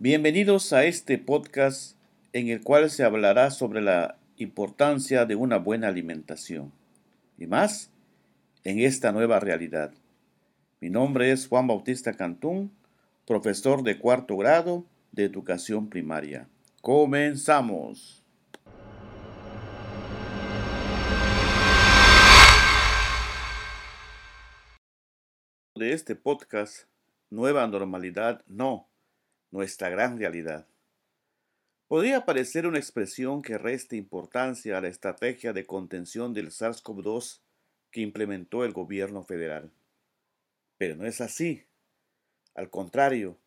Bienvenidos a este podcast en el cual se hablará sobre la importancia de una buena alimentación y más en esta nueva realidad. Mi nombre es Juan Bautista Cantún, profesor de cuarto grado de educación primaria. Comenzamos. De este podcast, Nueva Normalidad, no, nuestra gran realidad. Podría parecer una expresión que reste importancia a la estrategia de contención del SARS-CoV-2 que implementó el gobierno federal. Pero no es así. Al contrario,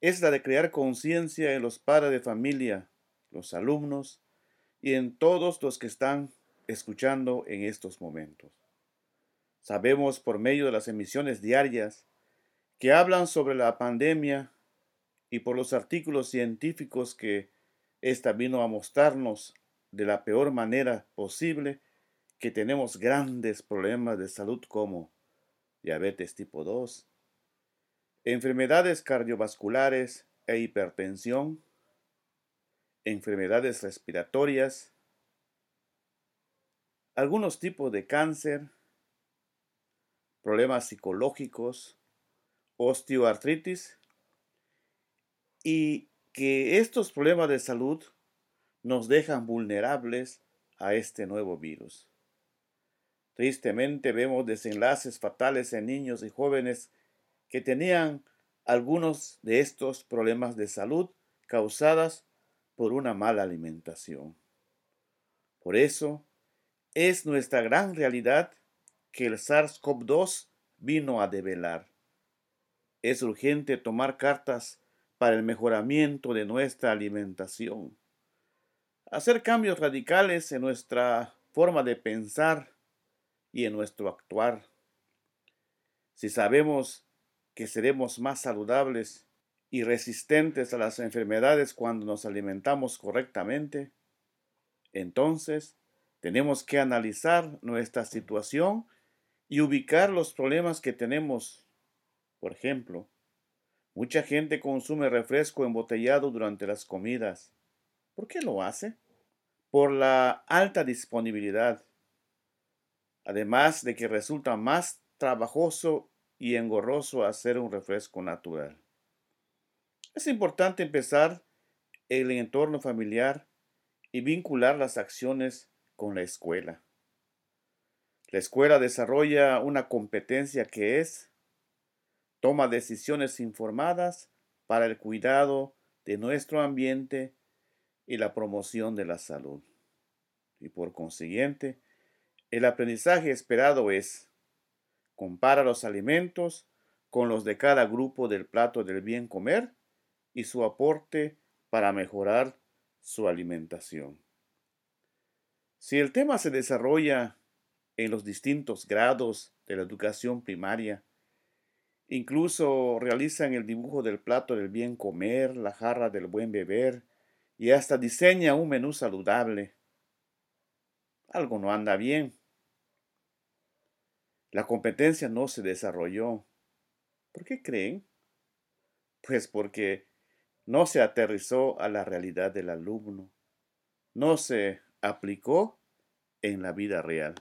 es la de crear conciencia en los padres de familia, los alumnos y en todos los que están escuchando en estos momentos. Sabemos por medio de las emisiones diarias que hablan sobre la pandemia y por los artículos científicos que ésta vino a mostrarnos de la peor manera posible que tenemos grandes problemas de salud como diabetes tipo 2, enfermedades cardiovasculares e hipertensión, enfermedades respiratorias, algunos tipos de cáncer, problemas psicológicos, osteoartritis y que estos problemas de salud nos dejan vulnerables a este nuevo virus. Tristemente vemos desenlaces fatales en niños y jóvenes que tenían algunos de estos problemas de salud causadas por una mala alimentación. Por eso, es nuestra gran realidad que el SARS-CoV-2 vino a develar. Es urgente tomar cartas para el mejoramiento de nuestra alimentación, hacer cambios radicales en nuestra forma de pensar y en nuestro actuar. Si sabemos que seremos más saludables y resistentes a las enfermedades cuando nos alimentamos correctamente, entonces tenemos que analizar nuestra situación y ubicar los problemas que tenemos. Por ejemplo, mucha gente consume refresco embotellado durante las comidas. ¿Por qué lo hace? Por la alta disponibilidad además de que resulta más trabajoso y engorroso hacer un refresco natural. Es importante empezar el entorno familiar y vincular las acciones con la escuela. La escuela desarrolla una competencia que es toma decisiones informadas para el cuidado de nuestro ambiente y la promoción de la salud. Y por consiguiente, el aprendizaje esperado es, compara los alimentos con los de cada grupo del plato del bien comer y su aporte para mejorar su alimentación. Si el tema se desarrolla en los distintos grados de la educación primaria, incluso realizan el dibujo del plato del bien comer, la jarra del buen beber y hasta diseña un menú saludable. Algo no anda bien. La competencia no se desarrolló. ¿Por qué creen? Pues porque no se aterrizó a la realidad del alumno, no se aplicó en la vida real.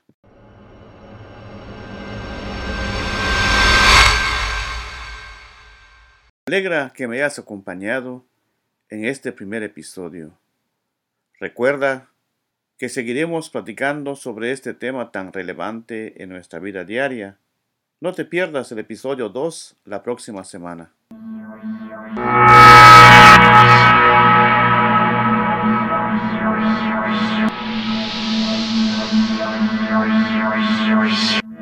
Alegra que me hayas acompañado en este primer episodio. Recuerda que seguiremos platicando sobre este tema tan relevante en nuestra vida diaria. No te pierdas el episodio 2 la próxima semana.